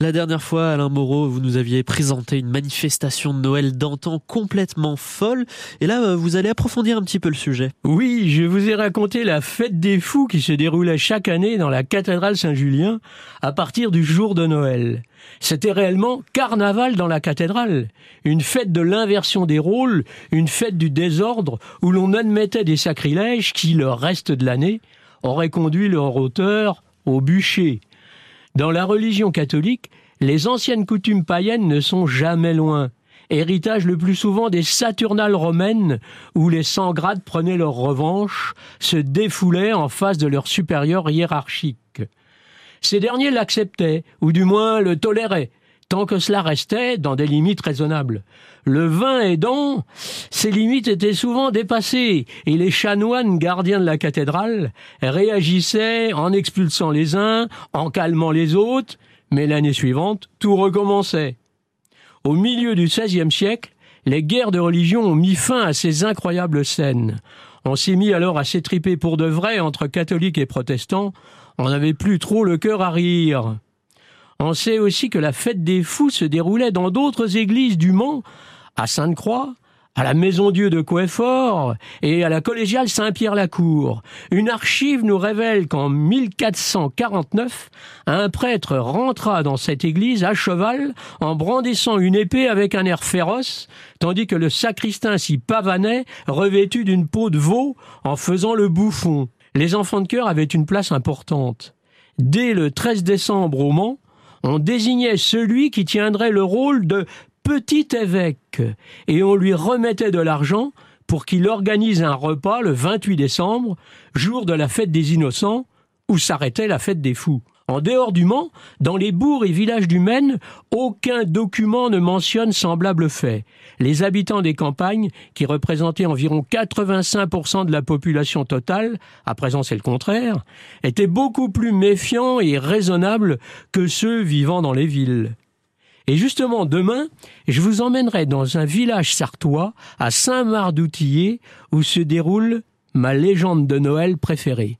La dernière fois, Alain Moreau, vous nous aviez présenté une manifestation de Noël d'antan complètement folle. Et là, euh, vous allez approfondir un petit peu le sujet. Oui, je vous ai raconté la fête des fous qui se déroulait chaque année dans la cathédrale Saint-Julien à partir du jour de Noël. C'était réellement carnaval dans la cathédrale, une fête de l'inversion des rôles, une fête du désordre où l'on admettait des sacrilèges qui, le reste de l'année, auraient conduit leur auteur au bûcher. Dans la religion catholique, les anciennes coutumes païennes ne sont jamais loin. Héritage le plus souvent des Saturnales romaines, où les sans grades prenaient leur revanche, se défoulaient en face de leurs supérieurs hiérarchiques. Ces derniers l'acceptaient, ou du moins le toléraient, tant que cela restait dans des limites raisonnables. Le vin aidant, ces limites étaient souvent dépassées, et les chanoines gardiens de la cathédrale réagissaient en expulsant les uns, en calmant les autres, mais l'année suivante, tout recommençait. Au milieu du XVIe siècle, les guerres de religion ont mis fin à ces incroyables scènes. On s'est mis alors à s'étriper pour de vrai entre catholiques et protestants. On n'avait plus trop le cœur à rire. On sait aussi que la fête des fous se déroulait dans d'autres églises du Mans, à Sainte-Croix, à la Maison Dieu de Coueffort et à la collégiale Saint-Pierre-la-Cour. Une archive nous révèle qu'en 1449, un prêtre rentra dans cette église à cheval en brandissant une épée avec un air féroce, tandis que le sacristain s'y pavanait, revêtu d'une peau de veau, en faisant le bouffon. Les enfants de cœur avaient une place importante. Dès le 13 décembre au Mans, on désignait celui qui tiendrait le rôle de petit évêque et on lui remettait de l'argent pour qu'il organise un repas le 28 décembre, jour de la fête des innocents, où s'arrêtait la fête des fous. En dehors du Mans, dans les bourgs et villages du Maine, aucun document ne mentionne semblable fait. Les habitants des campagnes, qui représentaient environ 85% de la population totale, à présent c'est le contraire, étaient beaucoup plus méfiants et raisonnables que ceux vivant dans les villes. Et justement, demain, je vous emmènerai dans un village sartois, à Saint-Marc d'Outillier, où se déroule ma légende de Noël préférée.